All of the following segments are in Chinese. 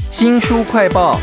新书快报。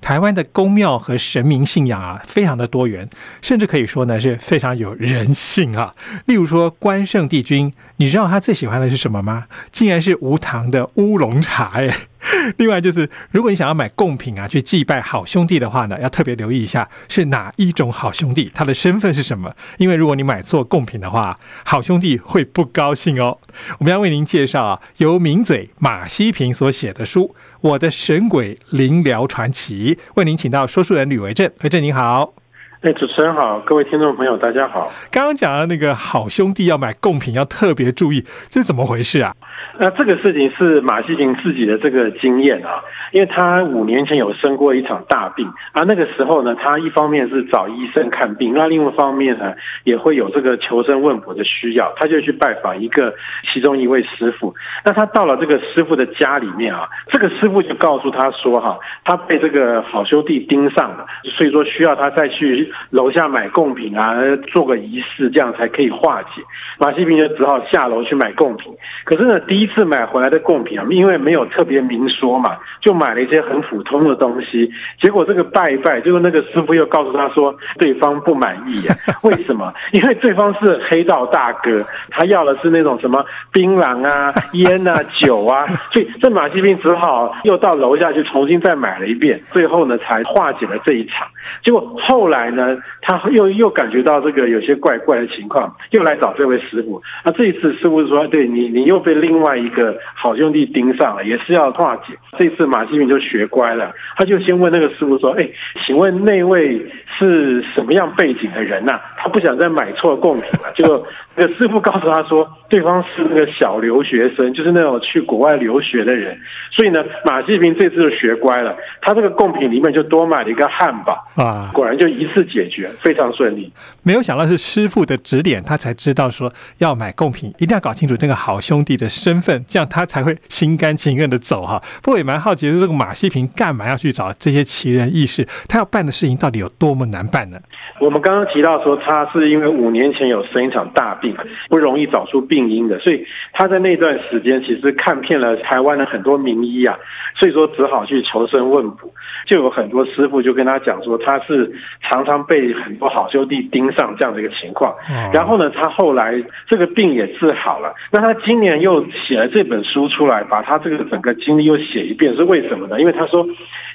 台湾的宫庙和神明信仰啊，非常的多元，甚至可以说呢是非常有人性啊。例如说关圣帝君，你知道他最喜欢的是什么吗？竟然是无糖的乌龙茶哎。另外就是，如果你想要买贡品啊，去祭拜好兄弟的话呢，要特别留意一下是哪一种好兄弟，他的身份是什么。因为如果你买错贡品的话，好兄弟会不高兴哦。我们要为您介绍啊，由名嘴马西平所写的书《我的神鬼灵疗传奇》，为您请到说书人吕维正，维正您好。哎，主持人好，各位听众朋友大家好。刚刚讲的那个好兄弟要买贡品要特别注意，这是怎么回事啊？那这个事情是马西平自己的这个经验啊，因为他五年前有生过一场大病啊，那个时候呢，他一方面是找医生看病，那另一方面呢，也会有这个求生问卜的需要，他就去拜访一个其中一位师傅。那他到了这个师傅的家里面啊，这个师傅就告诉他说哈，他被这个好兄弟盯上了，所以说需要他再去楼下买贡品啊，做个仪式，这样才可以化解。马西平就只好下楼去买贡品，可是呢，第一。次买回来的贡品啊，因为没有特别明说嘛，就买了一些很普通的东西。结果这个拜一拜，结果那个师傅又告诉他说，对方不满意呀？为什么？因为对方是黑道大哥，他要的是那种什么槟榔啊、烟啊、酒啊，所以这马西兵只好又到楼下去重新再买了一遍，最后呢才化解了这一场。结果后来呢，他又又感觉到这个有些怪怪的情况，又来找这位师傅。那这一次师傅说，对你，你又被另外。一个好兄弟盯上了，也是要化解。这次马西平就学乖了，他就先问那个师傅说：“哎，请问那位是什么样背景的人呐？”他不想再买错贡品了，就。那个师傅告诉他说，对方是那个小留学生，就是那种去国外留学的人。所以呢，马西平这次就学乖了，他这个贡品里面就多买了一个汉堡啊，果然就一次解决，非常顺利。没有想到是师傅的指点，他才知道说要买贡品一定要搞清楚那个好兄弟的身份，这样他才会心甘情愿的走哈。不过也蛮好奇，这个马西平干嘛要去找这些奇人异事？他要办的事情到底有多么难办呢？我们刚刚提到说，他是因为五年前有生一场大病。不容易找出病因的，所以他在那段时间其实看遍了台湾的很多名医啊，所以说只好去求生问卜，就有很多师傅就跟他讲说，他是常常被很多好兄弟盯上这样的一个情况。然后呢，他后来这个病也治好了。那他今年又写了这本书出来，把他这个整个经历又写一遍，是为什么呢？因为他说，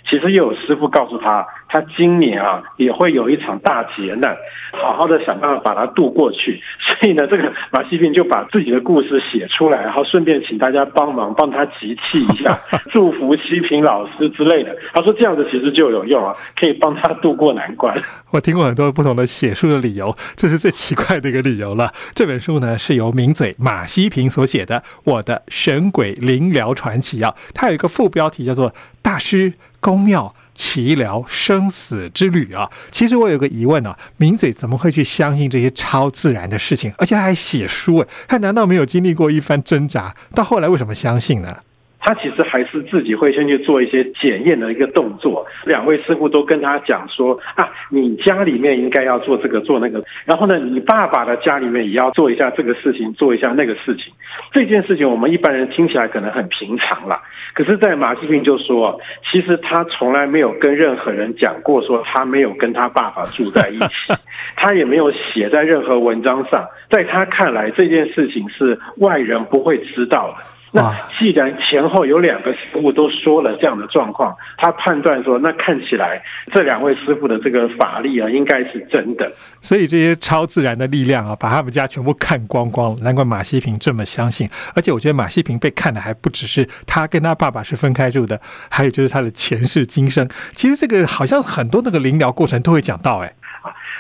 其实又有师傅告诉他，他今年啊也会有一场大劫难，好好的想办法把它渡过去。所以呢。这个马西平就把自己的故事写出来，然后顺便请大家帮忙帮他集气一下，祝福西平老师之类的。他说这样子其实就有用啊，可以帮他渡过难关。我听过很多不同的写书的理由，这是最奇怪的一个理由了。这本书呢是由名嘴马西平所写的《我的神鬼灵疗传奇》啊，它有一个副标题叫做《大师宫庙》。奇聊生死之旅啊！其实我有个疑问呢，名嘴怎么会去相信这些超自然的事情？而且他还写书，他难道没有经历过一番挣扎？到后来为什么相信呢？他其实还是自己会先去做一些检验的一个动作。两位师傅都跟他讲说啊，你家里面应该要做这个做那个，然后呢，你爸爸的家里面也要做一下这个事情，做一下那个事情。这件事情我们一般人听起来可能很平常啦，可是，在马世平就说，其实他从来没有跟任何人讲过说他没有跟他爸爸住在一起，他也没有写在任何文章上。在他看来，这件事情是外人不会知道的。那既然前后有两个师傅都说了这样的状况，他判断说，那看起来这两位师傅的这个法力啊，应该是真的。所以这些超自然的力量啊，把他们家全部看光光了。难怪马西平这么相信。而且我觉得马西平被看的还不只是他跟他爸爸是分开住的，还有就是他的前世今生。其实这个好像很多那个灵疗过程都会讲到，哎。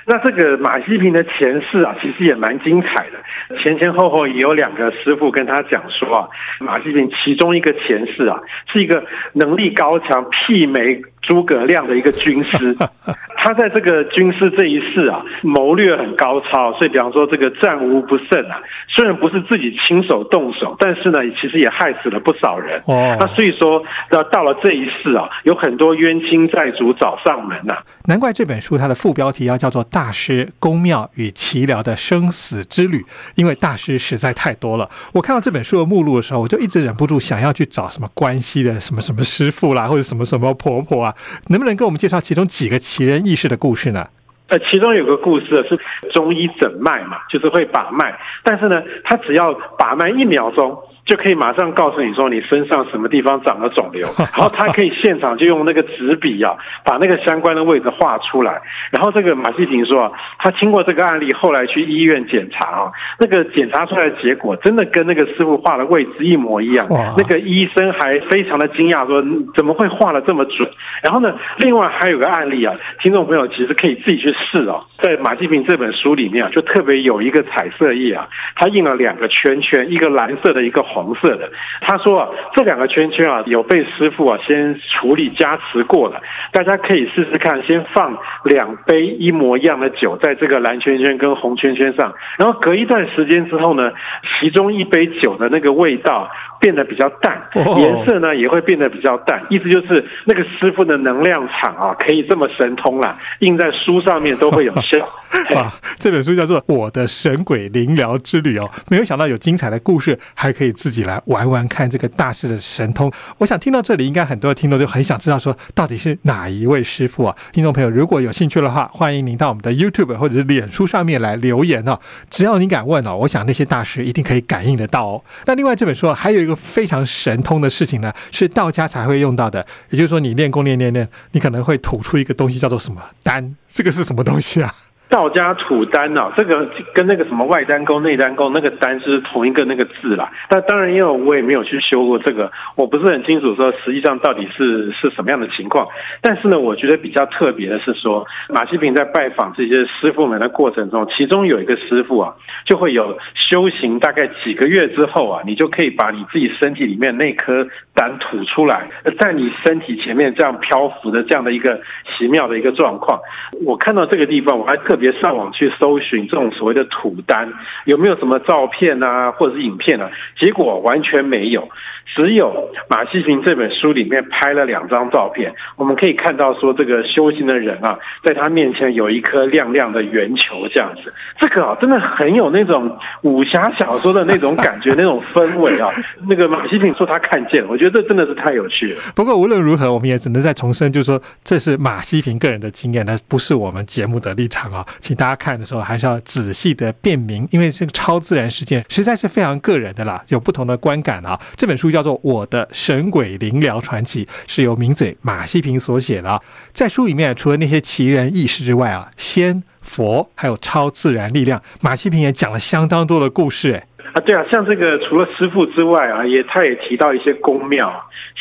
那这个马西平的前世啊，其实也蛮精彩的。前前后后也有两个师傅跟他讲说啊，马西平其中一个前世啊，是一个能力高强、媲美诸葛亮的一个军师，他在这个军师这一世啊，谋略很高超，所以比方说这个战无不胜啊。虽然不是自己亲手动手，但是呢，其实也害死了不少人。哦，那所以说，那到了这一世啊，有很多冤亲债主找上门呐。难怪这本书它的副标题要叫做《大师公庙与奇聊的生死之旅》，因为大师实在太多了。我看到这本书的目录的时候，我就一直忍不住想要去找什么关系的什么什么师傅啦，或者什么什么婆婆啊。能不能给我们介绍其中几个奇人异事的故事呢？呃，其中有个故事是中医诊脉嘛，就是会把脉，但是呢，他只要把脉一秒钟。就可以马上告诉你说你身上什么地方长了肿瘤，然后他可以现场就用那个纸笔啊，把那个相关的位置画出来。然后这个马西平说啊，他经过这个案例，后来去医院检查啊，那个检查出来的结果真的跟那个师傅画的位置一模一样。那个医生还非常的惊讶，说怎么会画的这么准？然后呢，另外还有个案例啊，听众朋友其实可以自己去试哦，在马西平这本书里面啊，就特别有一个彩色页啊，它印了两个圈圈，一个蓝色的，一个黄色的。他说啊，这两个圈圈啊，有被师傅啊先处理加持过了，大家可以试试看，先放两杯一模一样的酒在这个蓝圈圈跟红圈圈上，然后隔一段时间之后呢，其中一杯酒的那个味道。变得比较淡，颜色呢也会变得比较淡，意思就是那个师傅的能量场啊，可以这么神通啦，印在书上面都会有效。哇，这本书叫做《我的神鬼灵疗之旅》哦，没有想到有精彩的故事，还可以自己来玩玩看这个大师的神通。我想听到这里，应该很多的听众就很想知道说，到底是哪一位师傅啊？听众朋友如果有兴趣的话，欢迎您到我们的 YouTube 或者是脸书上面来留言哦。只要你敢问哦，我想那些大师一定可以感应得到哦。那另外这本书还有一个。非常神通的事情呢，是道家才会用到的。也就是说，你练功练练练，你可能会吐出一个东西，叫做什么丹？这个是什么东西啊？道家吐丹啊，这个跟那个什么外丹功、内丹功，那个丹是同一个那个字啦。但当然，因为我也没有去修过这个，我不是很清楚说实际上到底是是什么样的情况。但是呢，我觉得比较特别的是说，马西平在拜访这些师傅们的过程中，其中有一个师傅啊，就会有修行大概几个月之后啊，你就可以把你自己身体里面那颗丹吐出来，在你身体前面这样漂浮的这样的一个奇妙的一个状况。我看到这个地方，我还特。别上网去搜寻这种所谓的土丹，有没有什么照片啊，或者是影片啊？结果完全没有。只有马西平这本书里面拍了两张照片，我们可以看到说这个修行的人啊，在他面前有一颗亮亮的圆球这样子，这个啊真的很有那种武侠小说的那种感觉、那种氛围啊。那个马西平说他看见，我觉得这真的是太有趣了。不过无论如何，我们也只能再重申，就是说这是马西平个人的经验，那不是我们节目的立场啊。请大家看的时候还是要仔细的辨明，因为这个超自然事件实在是非常个人的啦，有不同的观感啊。这本书叫。做《我的神鬼灵疗传奇》，是由名嘴马西平所写的。在书里面，除了那些奇人异事之外啊，仙佛还有超自然力量，马西平也讲了相当多的故事。哎，啊，对啊，像这个除了师傅之外啊，也他也提到一些宫庙，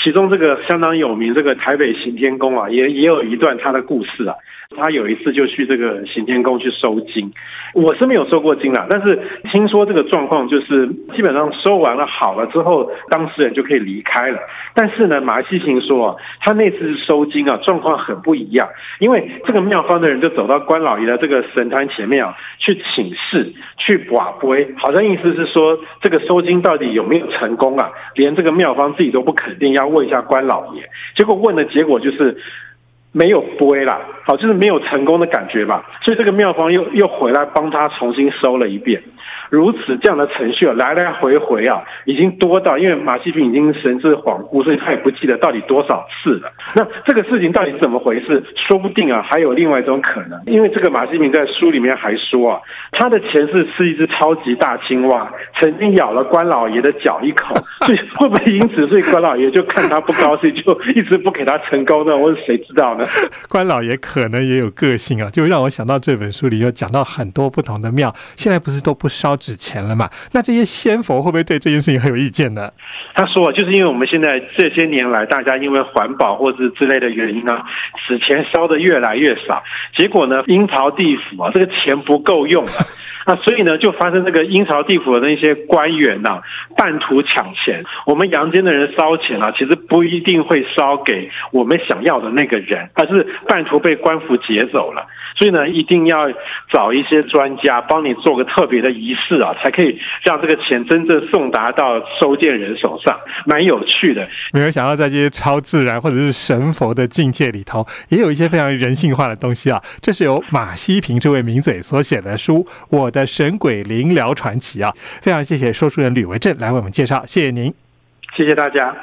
其中这个相当有名，这个台北行天宫啊，也也有一段他的故事啊。他有一次就去这个行天宫去收金，我是没有收过金啦，但是听说这个状况就是基本上收完了好了之后，当事人就可以离开了。但是呢，马西平说他那次收金啊，状况很不一样，因为这个庙方的人就走到关老爷的这个神坛前面啊，去请示、去把杯，好像意思是说这个收金到底有没有成功啊？连这个庙方自己都不肯定，要问一下关老爷。结果问的结果就是。没有杯啦，好，就是没有成功的感觉吧，所以这个妙方又又回来帮他重新收了一遍。如此这样的程序啊，来来回回啊，已经多到，因为马西平已经神志恍惚，所以他也不记得到底多少次了。那这个事情到底怎么回事？说不定啊，还有另外一种可能，因为这个马西平在书里面还说啊，他的前世是一只超级大青蛙，曾经咬了关老爷的脚一口，所以会不会因此，所以关老爷就看他不高兴，就一直不给他成功呢？我谁知道呢？关老爷可能也有个性啊，就让我想到这本书里有讲到很多不同的庙，现在不是都不烧。纸钱了嘛？那这些仙佛会不会对这件事情很有意见呢？他说，就是因为我们现在这些年来，大家因为环保或者之类的原因啊，纸钱烧的越来越少，结果呢，阴曹地府啊，这个钱不够用了。那所以呢，就发生这个阴曹地府的那些官员呐，半途抢钱。我们阳间的人烧钱啊，其实不一定会烧给我们想要的那个人，而是半途被官府劫走了。所以呢，一定要找一些专家帮你做个特别的仪式啊，才可以让这个钱真正送达到收件人手上，蛮有趣的。没有想到在这些超自然或者是神佛的境界里头，也有一些非常人性化的东西啊。这是由马西平这位名嘴所写的书《我的神鬼灵疗传奇》啊，非常谢谢说书人吕维正来为我们介绍，谢谢您，谢谢大家。